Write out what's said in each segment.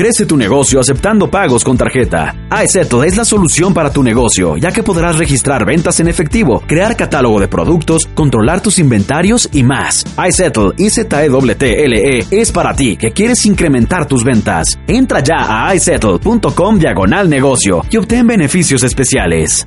Crece tu negocio aceptando pagos con tarjeta. iSettle es la solución para tu negocio, ya que podrás registrar ventas en efectivo, crear catálogo de productos, controlar tus inventarios y más. iSettle, I-Z-E-T-L-E, es para ti que quieres incrementar tus ventas. Entra ya a iSettle.com diagonal negocio y obtén beneficios especiales.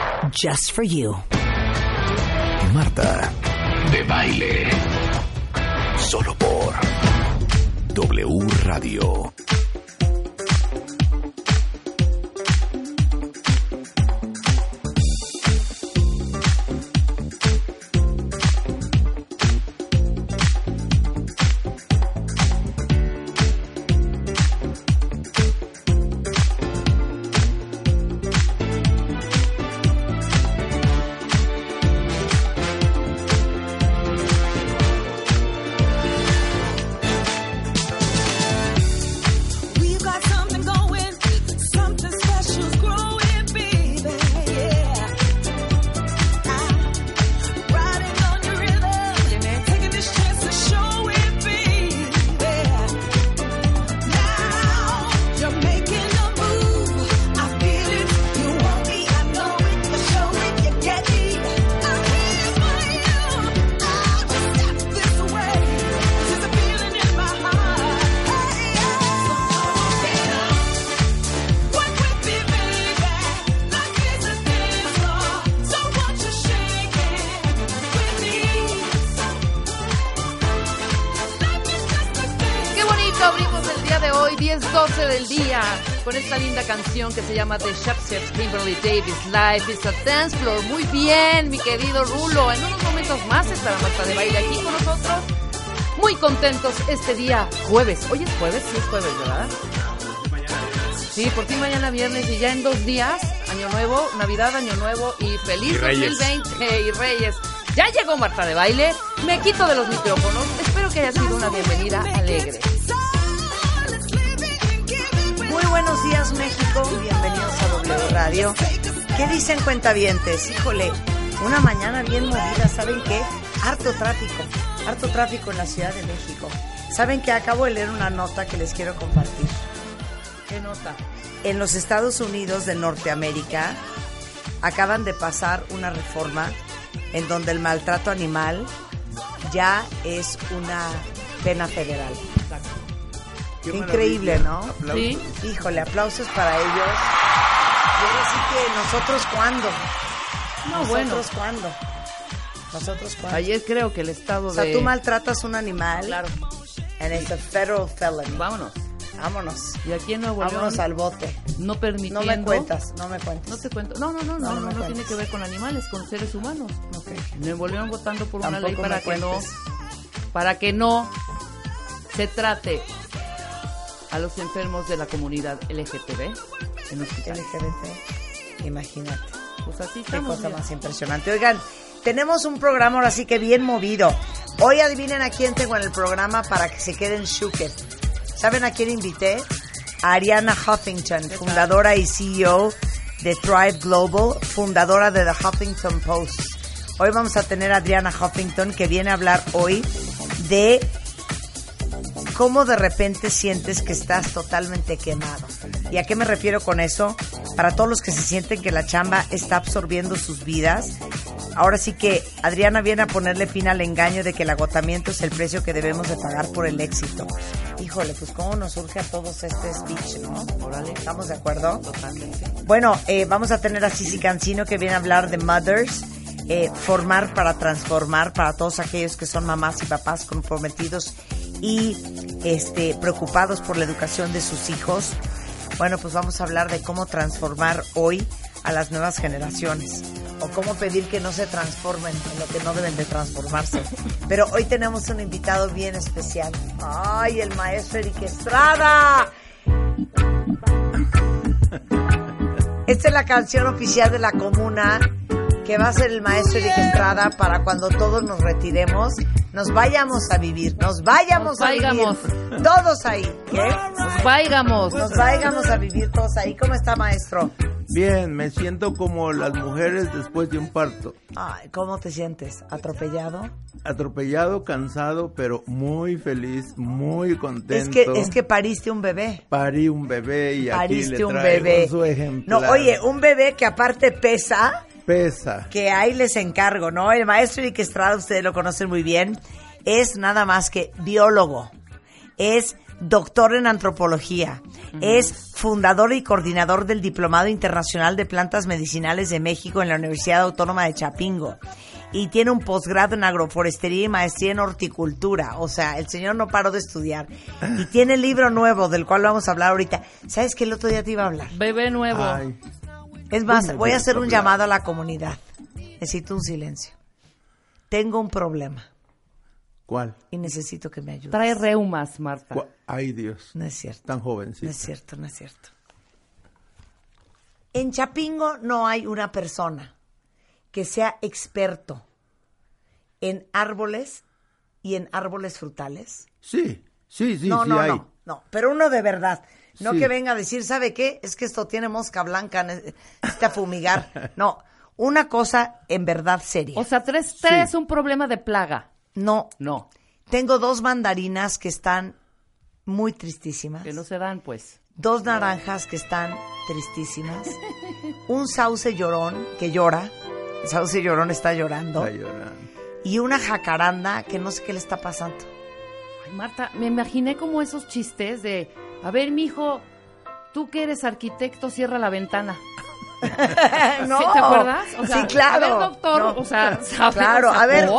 Just for you. Marta de baile. Solo por W Radio. Canción que se llama The Shepherds Kimberly Davis, Life is a Dance Floor. Muy bien, mi querido Rulo. En unos momentos más estará Marta de Baile aquí con nosotros. Muy contentos este día jueves. Hoy es jueves, sí es jueves, ¿verdad? Sí, por fin mañana viernes y ya en dos días, Año Nuevo, Navidad, Año Nuevo y feliz Y Reyes. 2020 y Reyes. Ya llegó Marta de Baile, me quito de los micrófonos. Espero que haya sido una bienvenida alegre. Buenos días México, bienvenidos a W Radio. ¿Qué dicen cuentavientes? Híjole, una mañana bien movida, ¿saben qué? Harto tráfico, harto tráfico en la Ciudad de México. ¿Saben que acabo de leer una nota que les quiero compartir? ¿Qué nota? En los Estados Unidos de Norteamérica acaban de pasar una reforma en donde el maltrato animal ya es una pena federal. Qué increíble, ¿no? Sí. Híjole, aplausos para ellos. Y ahora sí que nosotros cuándo. No, nosotros bueno. cuándo. Nosotros cuándo. Ayer creo que el estado o sea, de... tú maltratas un animal. Claro. And it's a federal felony. Vámonos. Vámonos. Y aquí en Nuevo Vámonos León al bote. no permitiendo... No me cuentas, no me cuentas. No te cuento. No, no, no, no, No, no, tiene que ver con animales, con seres humanos. Ok. Nuevo León votando por una ley para que no para que no se trate a los enfermos de la comunidad LGTB en hospitales. LGBT. Imagínate. Pues así Qué cosa mira. más impresionante. Oigan, tenemos un programa ahora sí que bien movido. Hoy adivinen a quién tengo en el programa para que se queden shooked. ¿Saben a quién invité? A Ariana Huffington, fundadora y CEO de Thrive Global, fundadora de The Huffington Post. Hoy vamos a tener a Adriana Huffington que viene a hablar hoy de cómo de repente sientes que estás totalmente quemado. ¿Y a qué me refiero con eso? para todos los que se sienten que la chamba está absorbiendo sus vidas. Ahora sí que Adriana viene a ponerle fin al engaño de que el agotamiento es el precio que debemos de pagar por el éxito. Híjole, pues cómo nos surge a todos este speech, ¿no? Órale, ¿estamos de acuerdo? Totalmente. Bueno, eh, vamos a tener a Cici Cancino que viene a hablar de Mothers, eh, formar para transformar para todos aquellos que son mamás y papás comprometidos y este, preocupados por la educación de sus hijos. Bueno, pues vamos a hablar de cómo transformar hoy a las nuevas generaciones o cómo pedir que no se transformen en lo que no deben de transformarse. Pero hoy tenemos un invitado bien especial. ¡Ay, el maestro Eric Estrada! Esta es la canción oficial de la comuna que va a ser el maestro Eric Estrada para cuando todos nos retiremos, nos vayamos a vivir, nos vayamos Nos a vivir. Todos ahí. ¿Qué? Nos vaigamos. Nos vayamos a vivir todos ahí. ¿Cómo está, maestro? Bien, me siento como las mujeres después de un parto. Ay, ¿cómo te sientes? ¿Atropellado? Atropellado, cansado, pero muy feliz, muy contento. Es que, es que pariste un bebé. Parí un bebé y aquí Pariste le un traigo bebé. su ejemplar. No, oye, un bebé que aparte pesa, Pesa. que ahí les encargo, ¿no? El maestro Eric Estrada, ustedes lo conocen muy bien, es nada más que biólogo, es doctor en antropología, es fundador y coordinador del Diplomado Internacional de Plantas Medicinales de México en la Universidad Autónoma de Chapingo. Y tiene un posgrado en agroforestería y maestría en horticultura. O sea, el señor no paró de estudiar. Y tiene el libro nuevo del cual vamos a hablar ahorita. ¿Sabes que el otro día te iba a hablar? Bebé nuevo. Ay, Es más, voy a hacer un llamado a la comunidad. Necesito un silencio. Tengo un problema ¿cuál? y necesito que me ayudes. Trae reumas, Marta. ¿Cuál? Ay, Dios. No es cierto. Tan jovencito. No es cierto, no es cierto. En Chapingo no hay una persona que sea experto en árboles y en árboles frutales. Sí, sí, sí, no, sí no, hay. no, no, pero uno de verdad. No Sí. que venga a decir, ¿sabe qué? Es que esto tiene mosca blanca, necesita fumigar. No, una cosa en verdad seria. O sea, tres, tres un problema de plaga. No, No, tengo dos mandarinas que están muy tristísimas. que no se dan, pues. Dos naranjas que están tristísimas. Un sauce llorón que llora. El sauce llorón está llorando. Está llorando. Y una jacaranda que no sé qué le está pasando. Ay, Marta, me imaginé como esos chistes de, a ver, mijo, tú que eres arquitecto, cierra la ventana. no. ¿Sí, ¿Te acuerdas? O sea, sí, claro. a ver, doctor, No. o sea. Claro, O sea, a ver,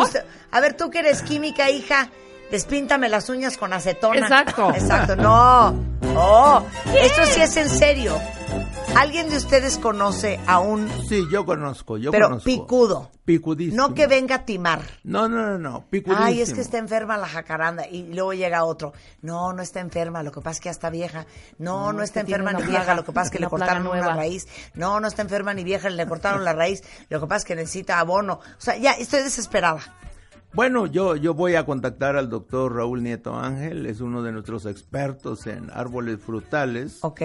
a ver, tú que eres química, hija, despíntame las uñas con acetona. Exacto. Exacto, no. Oh, esto sí es en serio. ¿Alguien de ustedes conoce a un Sí, yo conozco, yo pero conozco. picudo? Picudísimo. No que venga a timar. No, no, no, no, picudísimo. Ay, es que está enferma la jacaranda. Y luego llega otro. No, no está enferma, lo que pasa es que ya está vieja. No, no, No, es está enferma una ni plaga, vieja, lo que pasa es que le una cortaron una nueva. raíz. No, no está enferma ni vieja, le cortaron la raíz. Lo que pasa es que necesita abono. O sea, ya estoy desesperada. Bueno, yo, yo voy a contactar al doctor Raúl Nieto Ángel, es uno de nuestros expertos en árboles frutales. ¿Ok?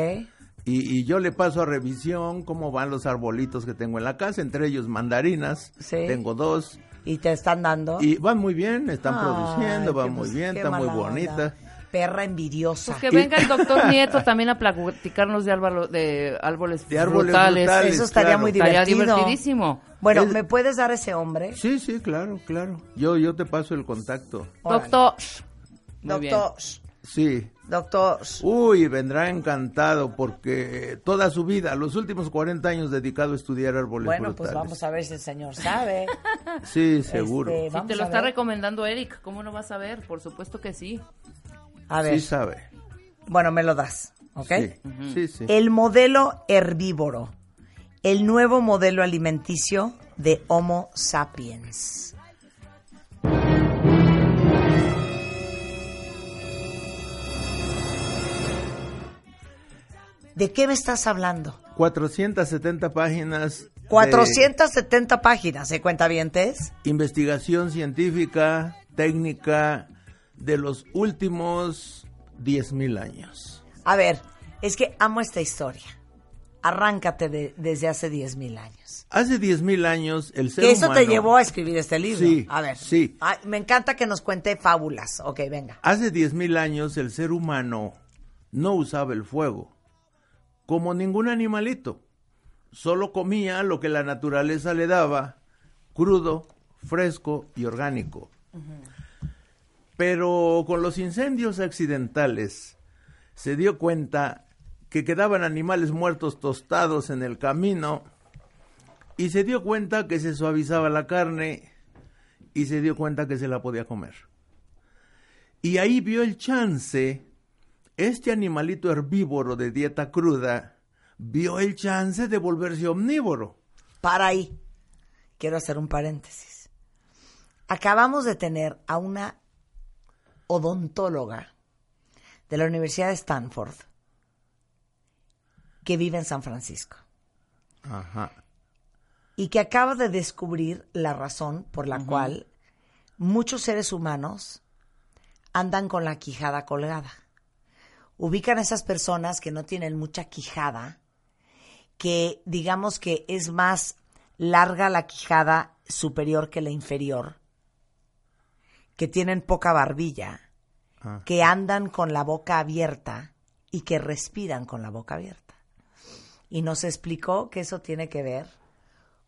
Y, y yo le paso a revisión cómo van los arbolitos que tengo en la casa, entre ellos mandarinas. Sí. Tengo dos. Y te están dando. Y van muy bien, están Ay, produciendo, van muy pues, bien, qué está muy mala onda. bonita. Perra envidiosa. Pues que venga el doctor Nieto también a platicarnos de, árbalo- de árboles De árboles frutales. frutales, Eso estaría claro. muy Estaría divertido. divertidísimo. Bueno, Es- ¿me puedes dar ese hombre? Sí, sí, claro, claro. Yo, yo te paso el contacto. Órale. Doctor. Muy bien. Doctor. Sí. Doctor. Uy, vendrá encantado porque toda su vida, los últimos 40 años dedicado a estudiar árboles Bueno, pues frutales. vamos a ver si el señor sabe. Sí, seguro. Este, Si vamos te lo está recomendando Eric, ¿cómo no vas a ver? Por supuesto que sí. A ver, Sí sabe. bueno, me lo das, ¿ok? Sí, sí, sí. El modelo herbívoro, el nuevo modelo alimenticio de Homo sapiens. ¿De qué me estás hablando? 470 páginas. de 470 páginas, ¿se cuenta vientes? investigación científica, técnica de los últimos 10.000 años. A ver, es que amo esta historia. Arráncate de- desde hace 10.000 años. Hace 10.000 años el ser Que eso te humano- llevó a escribir este libro. Sí, a ver. sí. Ay, me encanta que nos cuente fábulas. Ok, venga. Hace 10.000 años el ser humano no usaba el fuego, como ningún animalito. solo comía lo que la naturaleza le daba, crudo, fresco y orgánico. Pero con los incendios accidentales se dio cuenta que quedaban animales muertos tostados en el camino y se dio cuenta que se suavizaba la carne y se dio cuenta que se la podía comer. Y ahí vio el chance, este animalito herbívoro de dieta cruda, vio el chance de volverse omnívoro. Para ahí. Quiero hacer un paréntesis. Acabamos de tener a una odontóloga de la Universidad de Stanford que vive en San Francisco Ajá. y que acaba de descubrir la razón por la cual muchos seres humanos andan con la quijada colgada. Ubican a esas personas que no tienen mucha quijada, que digamos que es más larga la quijada superior que la inferior, que tienen poca barbilla, Ah. que andan con la boca abierta y que respiran con la boca abierta. Y nos explicó que eso tiene que ver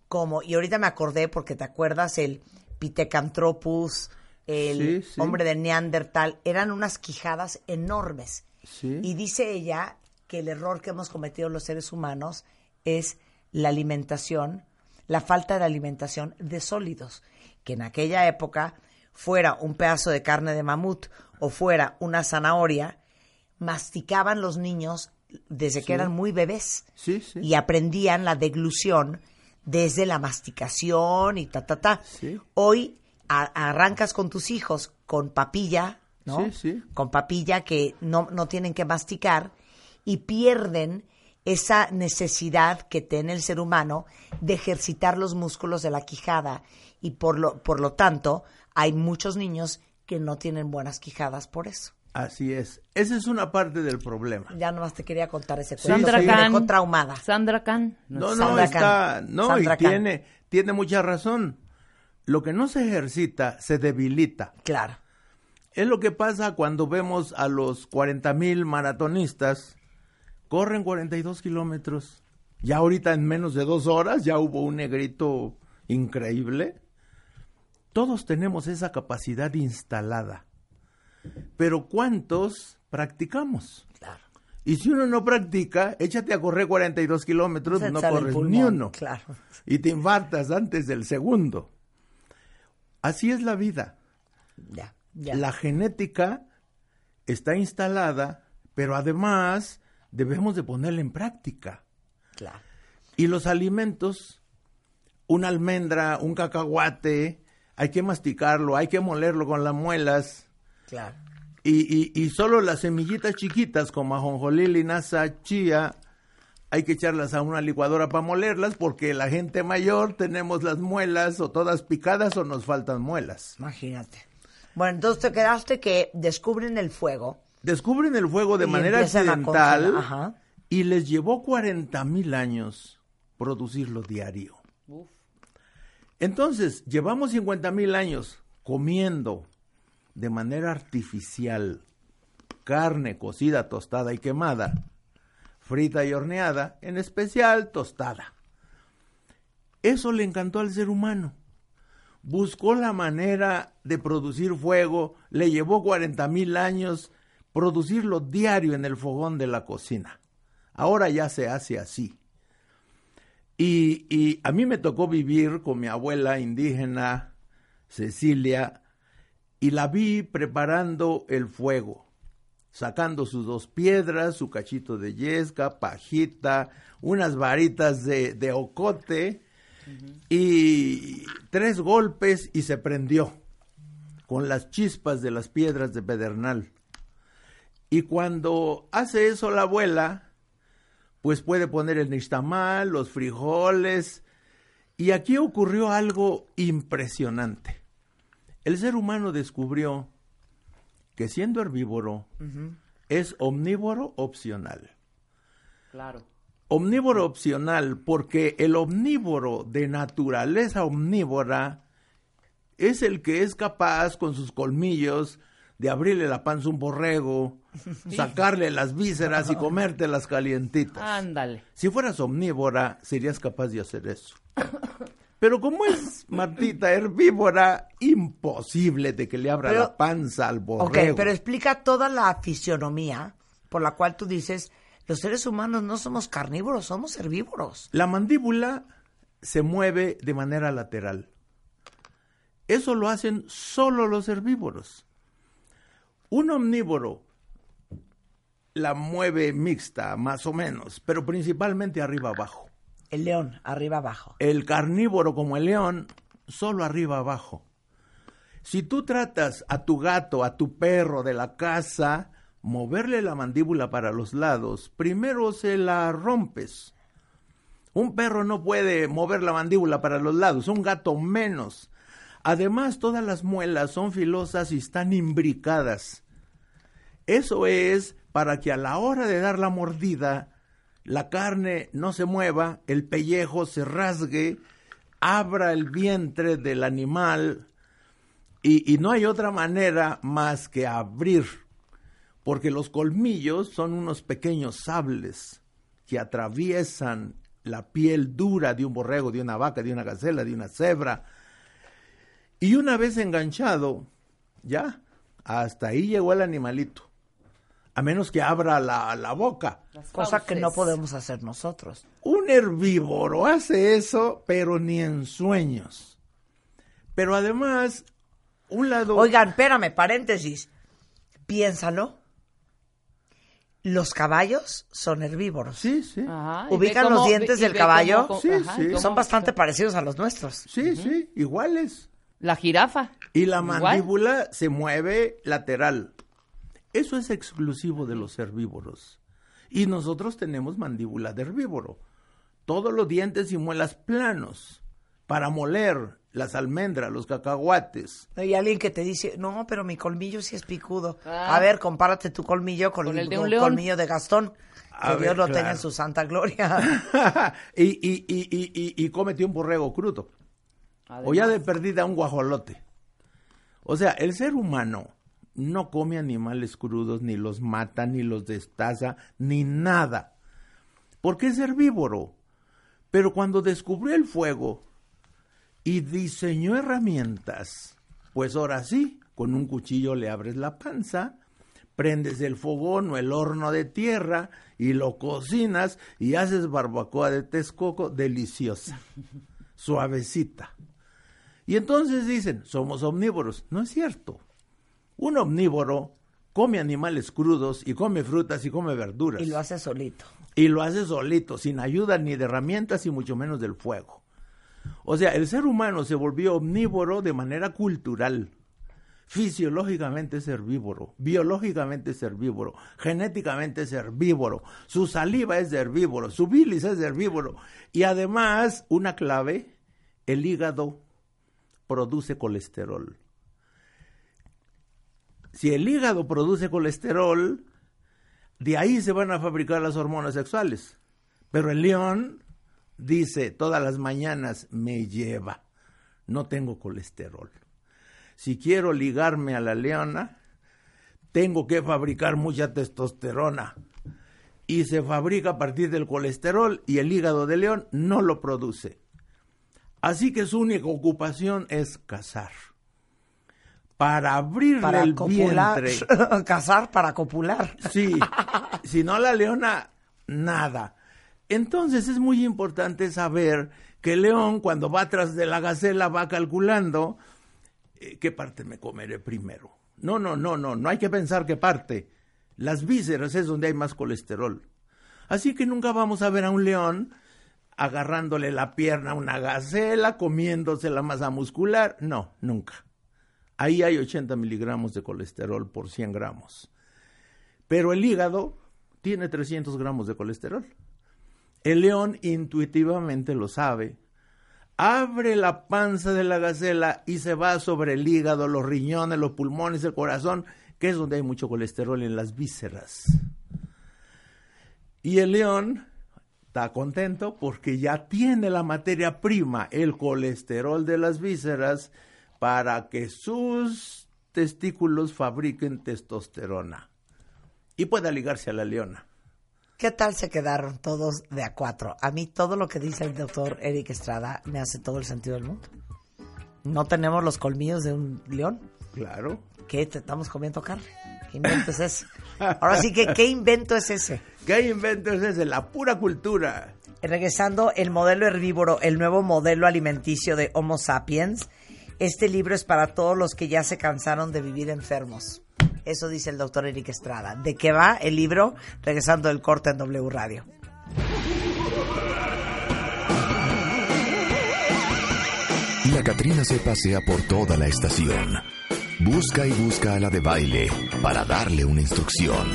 como, y ahorita me acordé porque te acuerdas el Pithecanthropus, el Sí, sí. hombre de Neandertal, eran unas quijadas enormes. Sí. Y dice ella que el error que hemos cometido los seres humanos es la alimentación, la falta de alimentación de sólidos, que en aquella época fuera un pedazo de carne de mamut o fuera una zanahoria, masticaban los niños desde Sí. que eran muy bebés Sí, sí. y aprendían la deglución desde la masticación y ta, ta, ta. Hoy a- arrancas con tus hijos con papilla, ¿no? Sí, sí. Con papilla que no, no tienen que masticar y pierden esa necesidad que tiene el ser humano de ejercitar los músculos de la quijada y por lo, por lo tanto hay muchos niños que no tienen buenas quijadas por eso. Así es. Esa es una parte del problema. Ya nomás te quería contar ese cuento. Sandra Khan. traumada. Sandra Khan. No, no, Sandra está, Khan. no, Sandra y Khan. tiene, tiene mucha razón. Lo que no se ejercita se debilita. Claro. Es lo que pasa cuando vemos a los 40 mil maratonistas, corren 42 kilómetros. Ya ahorita en menos de dos horas ya hubo un negrito increíble. Todos tenemos esa capacidad instalada. Pero ¿cuántos practicamos? Claro. Y si uno no practica, échate a correr 42 kilómetros, no corres pulmón, ni uno. claro. Y te infartas antes del segundo. Así es la vida. Ya, ya. La genética está instalada, pero además debemos de ponerla en práctica. Claro. Y los alimentos, una almendra, un cacahuate, hay que masticarlo, hay que molerlo con las muelas. Claro. Y, y, y solo las semillitas chiquitas como ajonjolí, linaza, chía, hay que echarlas a una licuadora para molerlas porque la gente mayor tenemos las muelas o todas picadas o nos faltan muelas. Imagínate. Bueno, entonces te quedaste que descubren el fuego. Descubren el fuego de Y manera accidental ajá. y les llevó 40 mil años producirlo diario. Entonces, llevamos 50 mil años comiendo de manera artificial carne cocida, tostada y quemada, frita y horneada, en especial tostada. Eso le encantó al ser humano. Buscó la manera de producir fuego, le llevó 40 mil años producirlo diario en el fogón de la cocina. Ahora ya se hace así. Y, y a mí me tocó vivir con mi abuela indígena, Cecilia, y la vi preparando el fuego, sacando sus dos piedras, su cachito de yesca, pajita, unas varitas de, de ocote y tres golpes y se prendió con las chispas de las piedras de pedernal. Y cuando hace eso la abuela, pues puede poner el nixtamal, los frijoles. Y aquí ocurrió algo impresionante. El ser humano descubrió que siendo herbívoro es omnívoro opcional. Claro. Omnívoro opcional porque el omnívoro de naturaleza omnívora es el que es capaz con sus colmillos de abrirle la panza a un borrego, sacarle las vísceras y comértelas calientitas. Ándale. Si fueras omnívora, serías capaz de hacer eso. Pero como es Martita herbívora, imposible de que le abra Pero- la panza al Ok, borrego. pero explica toda la fisionomía por la cual tú dices, los seres humanos no somos carnívoros, somos herbívoros. La mandíbula se mueve de manera lateral. Eso lo hacen solo los herbívoros. Un omnívoro la mueve mixta, más o menos, pero principalmente arriba abajo. El león, arriba abajo. El carnívoro como el león, solo arriba abajo. Si tú tratas a tu gato, a tu perro de la casa, moverle la mandíbula para los lados, primero se la rompes. Un perro no puede mover la mandíbula para los lados, un gato menos. Además, todas las muelas son filosas y están imbricadas. Eso es para que a la hora de dar la mordida, la carne no se mueva, el pellejo se rasgue, abra el vientre del animal y, y no hay otra manera más que abrir, porque los colmillos son unos pequeños sables que atraviesan la piel dura de un borrego, de una vaca, de una gacela, de una cebra. Y una vez enganchado, ya, hasta ahí llegó el animalito. A menos que abra la, la boca. Cosa que no podemos hacer nosotros. Un herbívoro hace eso, pero ni en sueños. Pero además, un lado... Oigan, espérame, paréntesis. Piénsalo. Los caballos son herbívoros. Sí, sí. Ajá, ¿Ubican los dientes del caballo? cómo- Sí, ajá, sí. Son bastante parecidos a los nuestros. Sí, sí, iguales. La jirafa. Y la Igual. mandíbula se mueve lateral. Eso es exclusivo de los herbívoros. Y nosotros tenemos mandíbula de herbívoro. Todos los dientes y muelas planos para moler las almendras, los cacahuates. Hay alguien que te dice, no, pero mi colmillo sí es picudo. Ah. A ver, compárate tu colmillo con, Con el, el de un con- león. colmillo de Gastón. A Que Dios ver, lo tenga en su santa gloria. y, y, y, y, y, y cómete un borrego crudo. O ya de perdida un guajolote. O sea, el ser humano no come animales crudos, ni los mata, ni los destaza, ni nada. Porque es herbívoro. Pero cuando descubrió el fuego y diseñó herramientas, pues ahora sí, con un cuchillo le abres la panza, prendes el fogón o el horno de tierra y lo cocinas y haces barbacoa de Texcoco deliciosa, suavecita. Y entonces dicen, somos omnívoros. No es cierto. Un omnívoro come animales crudos y come frutas y come verduras. y lo hace solito. Y lo hace solito, sin ayuda ni de herramientas y mucho menos del fuego. O sea, el ser humano se volvió omnívoro de manera cultural. Fisiológicamente es herbívoro, biológicamente es herbívoro, genéticamente es herbívoro, su saliva es herbívoro, su bilis es herbívoro. Y además, una clave, el hígado produce colesterol. Si el hígado produce colesterol, de ahí se van a fabricar las hormonas sexuales. Pero el león dice todas las mañanas, me lleva, no tengo colesterol. Si quiero ligarme a la leona, tengo que fabricar mucha testosterona. Y se fabrica a partir del colesterol y el hígado de león no lo produce. Así que su única ocupación es cazar. Para abrirle Para el copular. vientre. Cazar para copular. Sí, si no la leona, nada. Entonces es muy importante saber que el león cuando va tras de la gacela va calculando eh, qué parte me comeré primero. No, no, no, no, no hay que pensar qué parte. Las vísceras es donde hay más colesterol. Así que nunca vamos a ver a un león agarrándole la pierna a una gacela, comiéndose la masa muscular. No, nunca. Ahí hay 80 miligramos de colesterol por 100 gramos. Pero el hígado tiene 300 gramos de colesterol. El león intuitivamente lo sabe. Abre la panza de la gacela y se va sobre el hígado, los riñones, los pulmones, el corazón, que es donde hay mucho colesterol en las vísceras. Y el león está contento porque ya tiene la materia prima, el colesterol de las vísceras, para que sus testículos fabriquen testosterona y pueda ligarse a la leona. ¿Qué tal se quedaron todos de a cuatro? A mí todo lo que dice el doctor Eric Estrada me hace todo el sentido del mundo. No tenemos los colmillos de un león. Claro. ¿Qué? ¿Te estamos comiendo carne? ¿Qué invento es ese? Ahora sí que, ¿qué invento es ese? ¿Qué invento es ese? La pura cultura. Regresando, el modelo herbívoro, el nuevo modelo alimenticio de Homo sapiens. Este libro es para todos los que ya se cansaron de vivir enfermos. Eso dice el doctor Eric Estrada. ¿De qué va el libro? Regresando del corte en W Radio. La Catrina se pasea por toda la estación. Busca y busca a la de baile para darle una instrucción.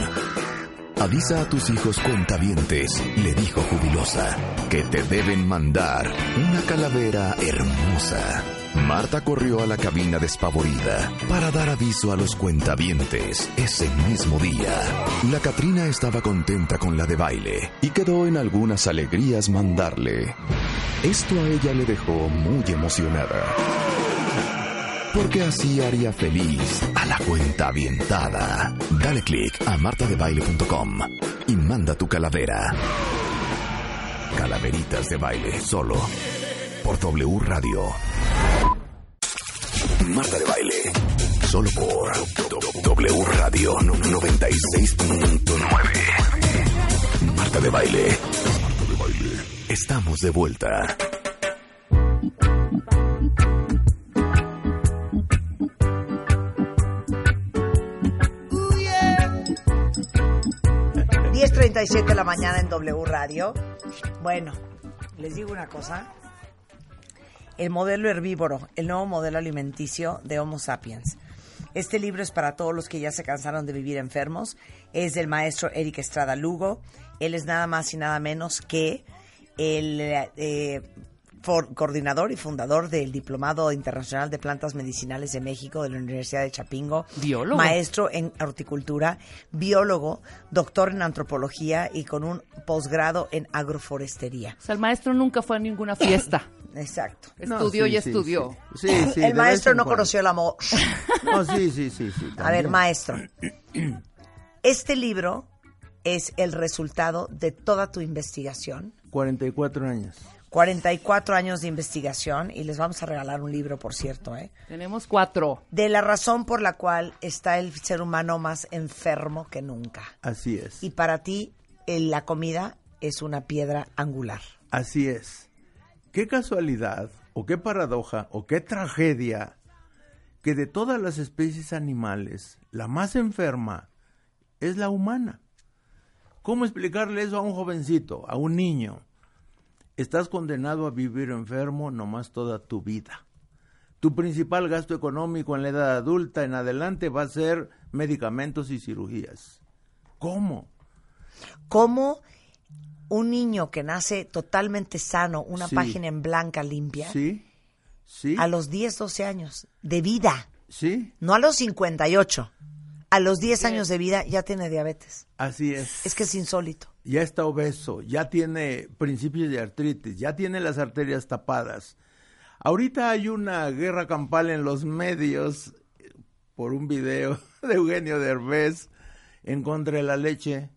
Avisa a tus hijos cuentavientes, le dijo jubilosa, que te deben mandar una calavera hermosa. Marta corrió a la cabina despavorida para dar aviso a los cuentavientes ese mismo día. La Catrina estaba contenta con la de baile y quedó en algunas alegrías mandarle. Esto a ella le dejó muy emocionada. Porque así haría feliz a la cuenta avientada. Dale click a martadebaile.com y manda tu calavera. Calaveritas de baile solo por W Radio. Marta de baile solo por W Radio 96.9. Marta de baile. Estamos de vuelta. 10.37 de la mañana en W Radio. Bueno, les digo una cosa. El modelo herbívoro, el nuevo modelo alimenticio de Homo sapiens. Este libro es para todos los que ya se cansaron de vivir enfermos. Es del maestro Eric Estrada Lugo. Él es nada más y nada menos que el eh, for- coordinador y fundador del Diplomado Internacional de Plantas Medicinales de México de la Universidad de Chapingo. Biólogo. Maestro en horticultura, biólogo, doctor en antropología y con un posgrado en agroforestería. O sea, el maestro nunca fue a ninguna fiesta. Exacto. Estudió y estudió. Sí, sí, sí, el maestro no conoció el amor. No, sí, sí, sí, sí. A ver, maestro. Este libro es el resultado de toda tu investigación. 44 años. 44 años de investigación y les vamos a regalar un libro, por cierto, ¿eh? Tenemos cuatro. De la razón por la cual está el ser humano más enfermo que nunca. Así es. Y para ti, eh, la comida es una piedra angular. Así es. Qué casualidad, o qué paradoja, o qué tragedia, que de todas las especies animales, la más enferma es la humana. ¿Cómo explicarle eso a un jovencito, a un niño? Estás condenado a vivir enfermo nomás toda tu vida. Tu principal gasto económico en la edad adulta en adelante va a ser medicamentos y cirugías. ¿Cómo? ¿Cómo un niño que nace totalmente sano, una Sí. página en blanca limpia, ¿Sí? ¿Sí? a los 10, 12 años de vida, ¿Sí? no a los 58, a los 10 años de vida ya tiene diabetes? Así es. Es que es insólito. ya está obeso, ya tiene principios de artritis, ya tiene las arterias tapadas. Ahorita hay una guerra campal en los medios por un video de Eugenio Derbez en contra de la leche.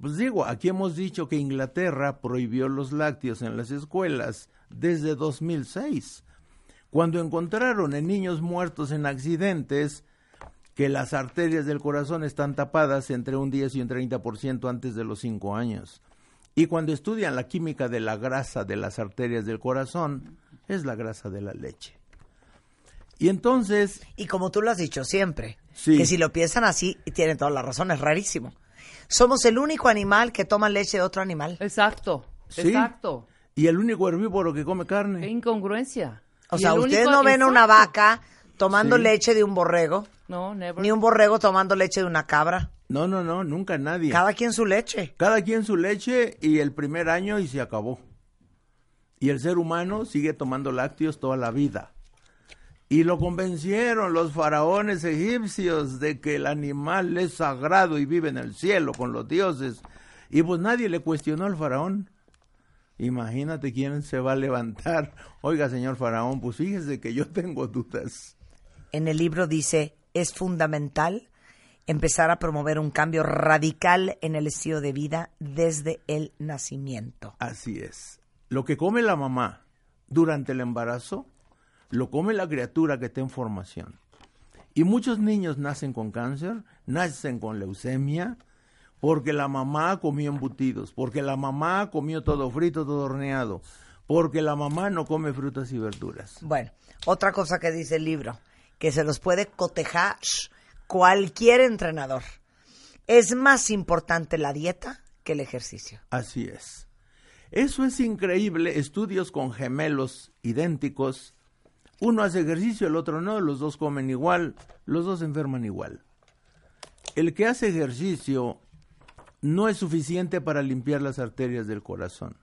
Pues digo, aquí hemos dicho que Inglaterra prohibió los lácteos en las escuelas desde 2006, cuando encontraron en niños muertos en accidentes que las arterias del corazón están tapadas entre un 10 y un 30% antes de los 5 años. Y cuando estudian la química de la grasa de las arterias del corazón, es la grasa de la leche. Y entonces, Y como tú lo has dicho siempre, Sí. que si lo piensan así, y tienen toda la razón, es rarísimo. Somos el único animal que toma leche de otro animal. Exacto. Sí. Exacto. y el único herbívoro que come Qué carne. incongruencia. O sea, ustedes único- no ven una vaca tomando Sí. leche de un borrego, No, never. ni un borrego tomando leche de una cabra. No, no, no, nunca nadie. Cada quien su leche. Cada quien su leche y el primer año y se acabó. Y el ser humano sigue tomando lácteos toda la vida. Y lo convencieron los faraones egipcios de que el animal es sagrado y vive en el cielo con los dioses. Y pues nadie le cuestionó al faraón. Imagínate quién se va a levantar. Oiga, señor faraón, pues fíjese que yo tengo dudas. En el libro dice, es fundamental empezar a promover un cambio radical en el estilo de vida desde el nacimiento. Así es. Lo que come la mamá durante el embarazo, lo come la criatura que está en formación. Y muchos niños nacen con cáncer, nacen con leucemia, porque la mamá comió embutidos, porque la mamá comió todo frito, todo horneado, porque la mamá no come frutas y verduras. Bueno, otra cosa que dice el libro, que se los puede cotejar cualquier entrenador. Es más importante la dieta que el ejercicio. Así es. Eso es increíble. Estudios con gemelos idénticos. Uno hace ejercicio, el otro no. Los dos comen igual. Los dos enferman igual. El que hace ejercicio no es suficiente para limpiar las arterias del corazón.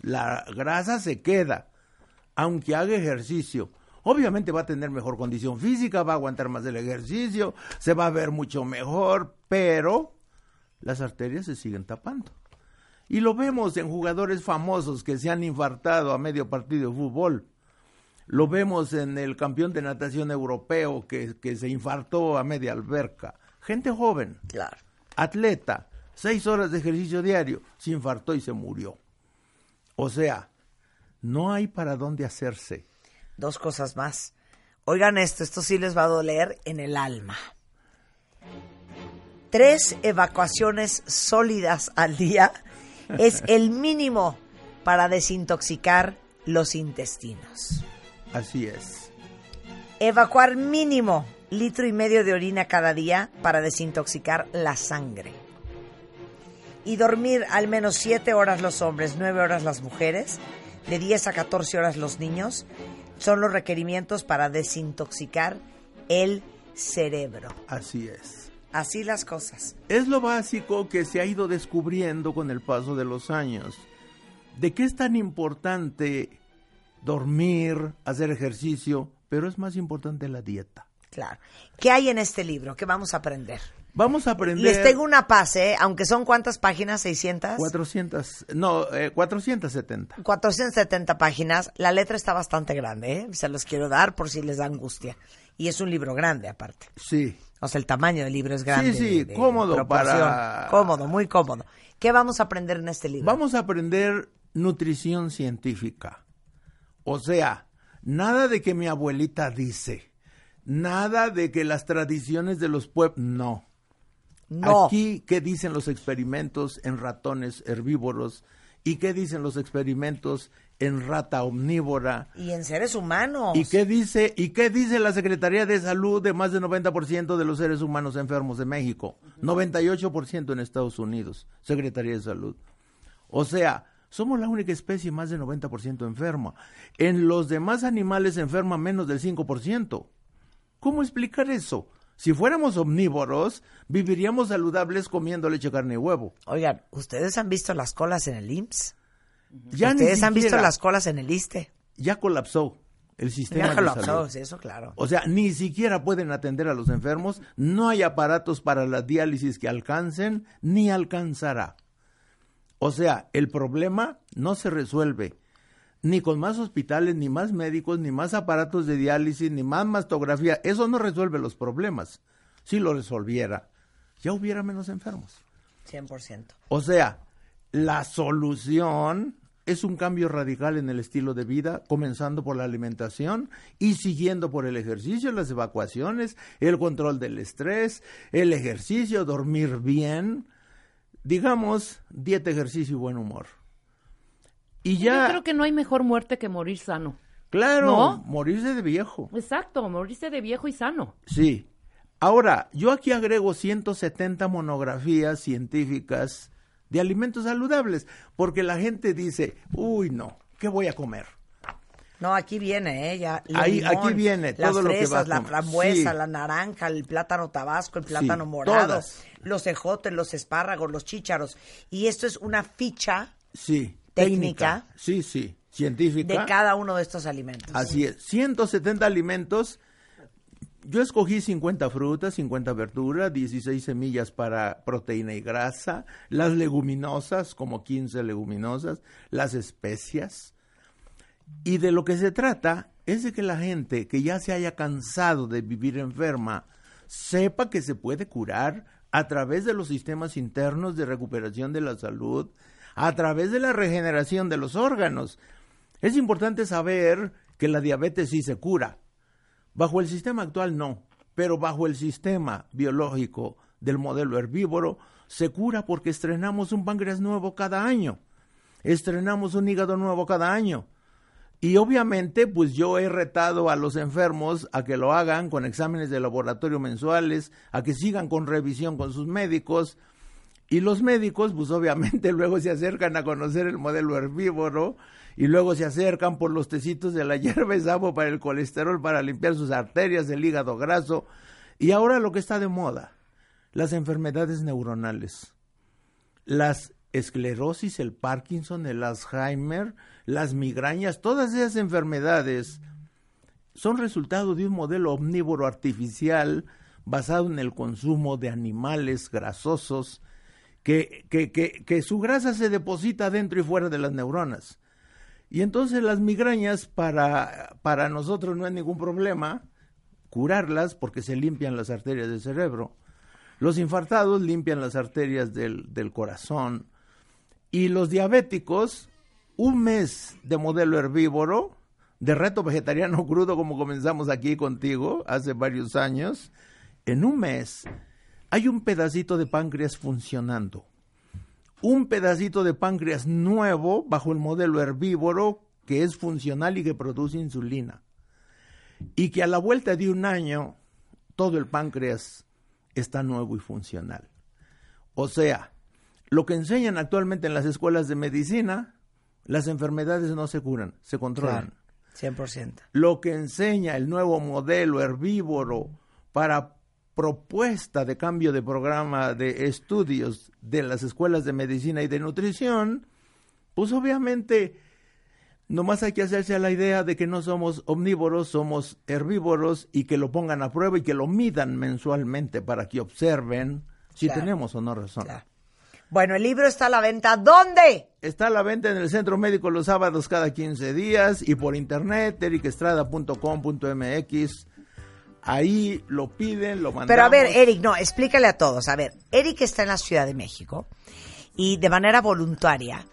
La grasa se queda, aunque haga ejercicio. Obviamente va a tener mejor condición física, va a aguantar más el ejercicio, se va a ver mucho mejor, pero las arterias se siguen tapando. Y lo vemos en jugadores famosos que se han infartado a medio partido de fútbol. Lo vemos en el campeón de natación europeo que, que se infartó a media alberca. Gente joven, Claro. atleta, seis horas de ejercicio diario, se infartó y se murió. O sea, no hay para dónde hacerse. Dos cosas más. Oigan esto, esto sí les va a doler en el alma. Tres evacuaciones sólidas al día es el mínimo para desintoxicar los intestinos. Así es. Evacuar mínimo litro y medio de orina cada día para desintoxicar la sangre. Y dormir al menos 7 horas los hombres, 9 horas las mujeres, de 10 a 14 horas los niños, son los requerimientos para desintoxicar el cerebro. Así es. Así las cosas. Es lo básico que se ha ido descubriendo con el paso de los años. ¿De qué es tan importante dormir, hacer ejercicio? Pero es más importante la dieta. Claro. ¿Qué hay en este libro? ¿Qué vamos a aprender? Vamos a aprender... Les tengo una pase, ¿eh? aunque son cuántas páginas, 600. 400, no, eh, 470. 470 páginas. La letra está bastante grande, ¿eh? Se los quiero dar por si les da angustia. Y es un libro grande, aparte. Sí. O sea, el tamaño del libro es grande. Sí, sí, de- de cómodo para- Cómodo, muy cómodo. ¿Qué vamos a aprender en este libro? Vamos a aprender nutrición científica. O sea, nada de que mi abuelita dice, nada de que las tradiciones de los pueblos, no. No. Aquí, ¿qué dicen los experimentos en ratones herbívoros? ¿Y qué dicen los experimentos en rata omnívora? Y en seres humanos. ¿Y qué dice y qué dice la Secretaría de Salud de más del 90% de los seres humanos enfermos de México? 98% en Estados Unidos, Secretaría de Salud. O sea, somos la única especie más del 90% enferma. En los demás animales enferma menos del 5%. ¿Cómo explicar eso? Si fuéramos omnívoros, viviríamos saludables comiendo leche, carne y huevo. Oigan, ¿ustedes han visto las colas en el IMSS? Ya ¿Ustedes han visto las colas en el ISTE? Ya colapsó el sistema Ya de colapsó, salud. eso claro. O sea, ni siquiera pueden atender a los enfermos, no hay aparatos para la diálisis que alcancen, ni alcanzará. O sea, el problema no se resuelve ni con más hospitales, ni más médicos, ni más aparatos de diálisis, ni más mastografía. Eso no resuelve los problemas. Si lo resolviera, ya hubiera menos enfermos. 100%. O sea, la solución es un cambio radical en el estilo de vida, comenzando por la alimentación y siguiendo por el ejercicio, las evacuaciones, el control del estrés, el ejercicio, dormir bien, digamos, dieta, ejercicio y buen humor. Y ya, Yo creo que no hay mejor muerte que morir sano. claro, ¿No? morirse de viejo. Exacto, morirse de viejo y sano. Sí. Ahora, yo aquí agrego 170 monografías científicas de alimentos saludables, porque la gente dice, uy, no, ¿qué voy a comer? No, aquí viene, ¿eh? Ya, Ahí- limón, aquí viene las todo lo que fresas, va a la frambuesa, Sí. la naranja, el plátano tabasco, el plátano Sí, morado, todas. los ejotes, los espárragos, los chícharos. Y esto es una ficha Sí. Técnica. Sí, sí, científica. de cada uno de estos alimentos. Así es, 170 alimentos. Yo escogí 50 frutas, 50 verduras, 16 semillas para proteína y grasa, las leguminosas, como 15 leguminosas, las especias. Y de lo que se trata es de que la gente que ya se haya cansado de vivir enferma sepa que se puede curar a través de los sistemas internos de recuperación de la salud, a través de la regeneración de los órganos. Es importante saber que la diabetes sí se cura. Bajo el sistema actual no, pero bajo el sistema biológico del modelo herbívoro se cura porque estrenamos un páncreas nuevo cada año, estrenamos un hígado nuevo cada año. Y obviamente, pues yo he retado a los enfermos a que lo hagan con exámenes de laboratorio mensuales, a que sigan con revisión con sus médicos. Y los médicos, pues obviamente luego se acercan a conocer el modelo herbívoro y luego se acercan por los tecitos de la hierba sapo para el colesterol, para limpiar sus arterias, el hígado graso. Y ahora lo que está de moda, las enfermedades neuronales, las esclerosis, el Parkinson, el Alzheimer, las migrañas, todas esas enfermedades son resultado de un modelo omnívoro artificial basado en el consumo de animales grasosos que, que, que, que su grasa se deposita dentro y fuera de las neuronas. Y entonces las migrañas para, para nosotros no es ningún problema curarlas porque se limpian las arterias del cerebro. Los infartados limpian las arterias del, del corazón. Y los diabéticos, un mes de modelo herbívoro, de reto vegetariano crudo como comenzamos aquí contigo hace varios años, en un mes hay un pedacito de páncreas funcionando. Un pedacito de páncreas nuevo bajo el modelo herbívoro que es funcional y que produce insulina. Y que a la vuelta de un año todo el páncreas está nuevo y funcional. O sea, lo que enseñan actualmente en las escuelas de medicina, las enfermedades no se curan, se controlan. Claro, 100%. Lo que enseña el nuevo modelo herbívoro para propuesta de cambio de programa de estudios de las escuelas de medicina y de nutrición, pues obviamente nomás hay que hacerse a la idea de que no somos omnívoros, somos herbívoros y que lo pongan a prueba y que lo midan mensualmente para que observen si Claro. tenemos o no razón. Bueno, el libro está a la venta. ¿Dónde? Está a la venta en el Centro Médico los sábados cada 15 días y por internet, ericestrada.com.mx. Ahí lo piden, lo mandamos. Pero a ver, Eric, no, explícale a todos. A ver, Eric está en la Ciudad de México y de manera voluntaria,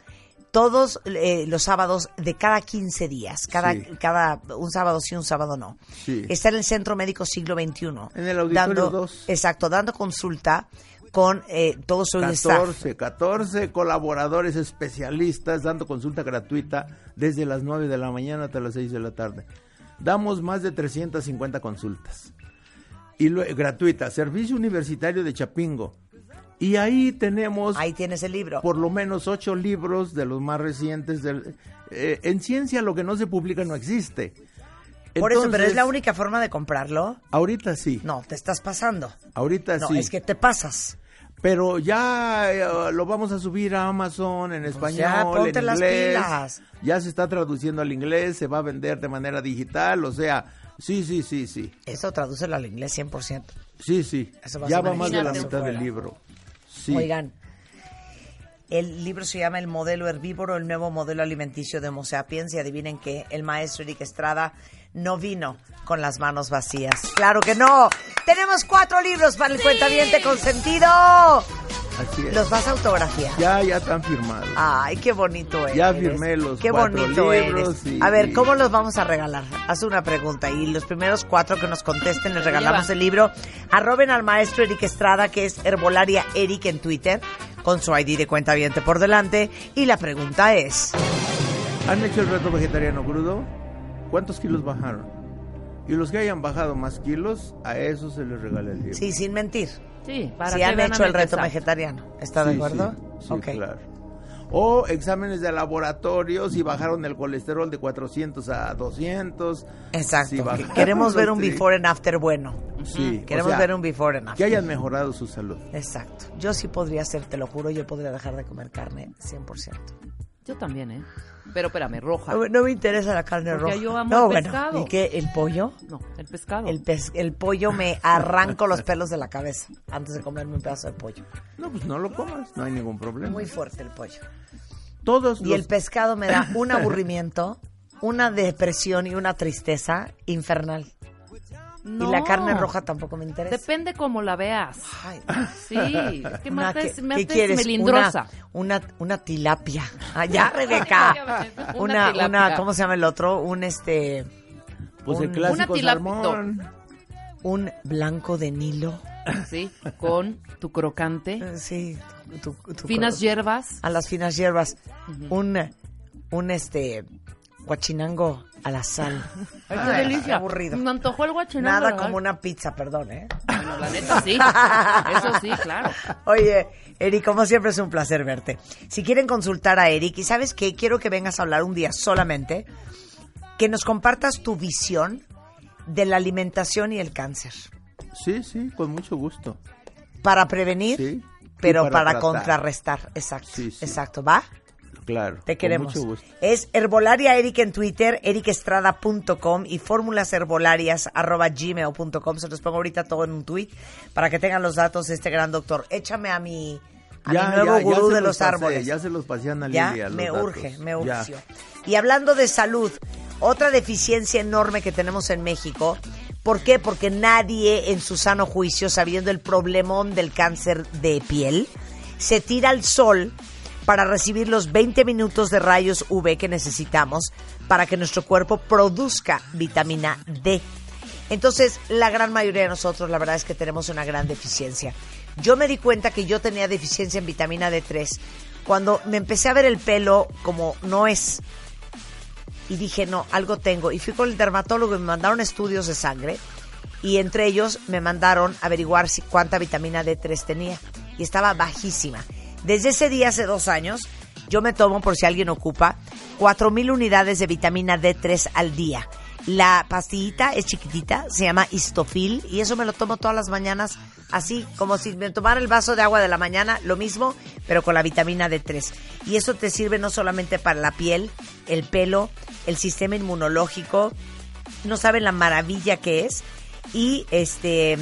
todos eh, los sábados de cada 15 días, cada, Sí. cada un sábado sí, un sábado no. Sí. Está en el Centro Médico Siglo XXI. En el Auditorio dando, 2. Exacto, dando consulta con eh, todo su staff. 14, 14 colaboradores especialistas dando consulta gratuita desde las 9 de la mañana hasta las 6 de la tarde. Damos más de 350 consultas. Y lo- gratuita, Servicio Universitario de Chapingo. Y ahí tenemos... Ahí tienes el libro. Por lo menos ocho libros de los más recientes. Del, eh, en ciencia lo que no se publica no existe. Por eso, pero es la única forma de comprarlo. Ahorita sí. No, te estás pasando. Ahorita No, sí. es que te pasas. Pero ya eh, lo vamos a subir a Amazon en español, en las inglés. pilas. Ya se está traduciendo al inglés, se va a vender de manera digital, o sea, sí, sí, sí, sí. Eso tradúcelo al inglés 100%. Sí, sí. Va Ya va más de la mitad del libro. Sí. Oigan, el libro se llama El modelo herbívoro, el nuevo modelo alimenticio de Homo sapiens. Y adivinen que el maestro Eric Estrada no vino con las manos vacías. ¡Claro que no! Tenemos cuatro libros para el cuentaviente consentido. Así es. ¿Los vas a autografiar? Ya, ya están firmados. Ay, qué bonito eres. Ya firmé los Qué cuatro bonito libros eres. y- A ver, ¿cómo los vamos a regalar? Haz una pregunta y los primeros cuatro que nos contesten les regalamos el libro. Arroben al maestro Eric Estrada, que es Herbolaria Eric en Twitter, con su ID de cuenta por delante. Y la pregunta es... ¿Han hecho el reto vegetariano crudo? ¿Cuántos kilos bajaron? Y los que hayan bajado más kilos, a esos se les regala el libro. Sí, sin mentir. Sí, para si que han hecho el reto Melquisar. vegetariano. ¿Está de Sí, acuerdo? Sí, sí, Ok. claro. O exámenes de laboratorio, si bajaron el colesterol de 400 a 200. Exacto. si bajaron Queremos ver un before and after bueno. Sí, o Queremos sea, ver un before and after. Que hayan mejorado su salud. Exacto. Yo sí podría hacer, te lo juro, yo podría dejar de comer carne 100%. Yo también, ¿eh? Pero espérame, roja. No, no me interesa la carne Porque roja. yo amo no, el bueno. pescado. ¿Y qué? ¿El pollo? No, el pescado. El, pes- el pollo me arranco los pelos de la cabeza antes de comerme un pedazo de pollo. No, pues no lo comas, no hay ningún problema. Muy fuerte el pollo. Todos Y los- el pescado me da un aburrimiento, una depresión y una tristeza infernal. Y la carne roja tampoco me interesa. Depende cómo la veas. Ay, Sí, es que me ¿Qué haces quieres? melindrosa. Una, una, una tilapia. Allá, Rebeca. Una una, ¿cómo se llama el otro? Un este, Pues el Un- clásico una un blanco de Nilo. Sí, con tu crocante, Eh, Sí. tu- tu- finas hierbas. a las finas hierbas. Un, un este, guachinango a la sal. Ay, qué delicia. aburrido. Me antojó el guachinango. Nada ¿verdad? como una pizza, perdón, ¿eh? Bueno, la neta sí. Eso sí, claro. Oye, Eric, como siempre es un placer verte. Si quieren consultar a Eric, y sabes qué, quiero que vengas a hablar un día solamente, que nos compartas tu visión de la alimentación y el cáncer. Sí, sí, con mucho gusto. Para prevenir, Sí. pero para, contrarrestar. Exacto. Sí, sí. Exacto. ¿Va? Claro. Te con queremos. mucho gusto. Es Herbolaria Eric en Twitter, ericestrada.com y gmail.com. Se los pongo ahorita todo en un tweet para que tengan los datos de este gran doctor. Échame a mi, a mi nuevo ya gurú de los los pasé, árboles. Ya se los pasé a Ana Ya, Lilia, los me datos. urge, me urgió. Y hablando de salud, otra deficiencia enorme que tenemos en México. ¿Por qué? Porque nadie en su sano juicio, sabiendo el problemón del cáncer de piel, se tira al sol para recibir los 20 minutos de rayos UV que necesitamos para que nuestro cuerpo produzca vitamina D. Entonces, la gran mayoría de nosotros, la verdad es que tenemos una gran deficiencia. Yo me di cuenta que yo tenía deficiencia en vitamina D3 cuando me empecé a ver el pelo como no es. Y dije, no, algo tengo. Y fui con el dermatólogo y me mandaron estudios de sangre. Y entre ellos me mandaron averiguar si, cuánta vitamina D3 tenía. Y estaba bajísima. Desde ese día, hace dos años, yo me tomo, por si alguien ocupa, 4.000 unidades de vitamina D3 al día. La pastillita es chiquitita, se llama Histofil, y eso me lo tomo todas las mañanas, así como si me tomara el vaso de agua de la mañana, lo mismo, pero con la vitamina D3. Y eso te sirve no solamente para la piel, el pelo, el sistema inmunológico, no saben la maravilla que es, y este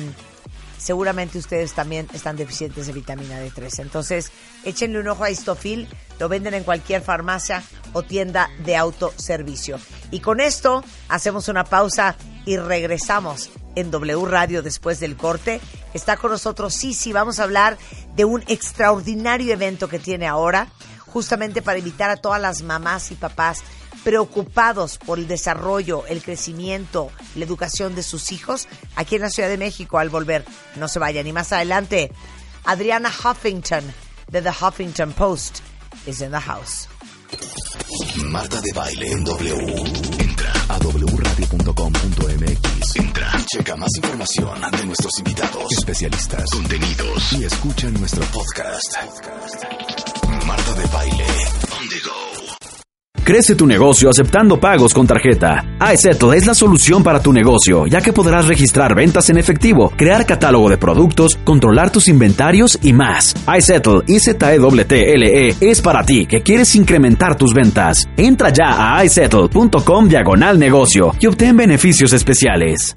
seguramente ustedes también están deficientes de vitamina D3. Entonces, échenle un ojo a Histofil, lo venden en cualquier farmacia o tienda de autoservicio. Y con esto hacemos una pausa y regresamos en W Radio después del corte. Está con nosotros Sisi, vamos a hablar de un extraordinario evento que tiene ahora, justamente para invitar a todas las mamás y papás preocupados por el desarrollo, el crecimiento, la educación de sus hijos aquí en la Ciudad de México al volver. No se vayan. Y más adelante, Adriana Huffington de The Huffington Post is in the house. Marta de baile en W. Entra a wradio.com.mx. Entra. Checa más información de nuestros invitados, especialistas, contenidos y escucha nuestro podcast. Marta de baile. On the go. Crece tu negocio aceptando pagos con tarjeta. iSettle es la solución para tu negocio, ya que podrás registrar ventas en efectivo, crear catálogo de productos, controlar tus inventarios y más. iSettle, IZEWTLE, es para ti que quieres incrementar tus ventas. Entra ya a iSettle.com diagonal negocio y obtén beneficios especiales.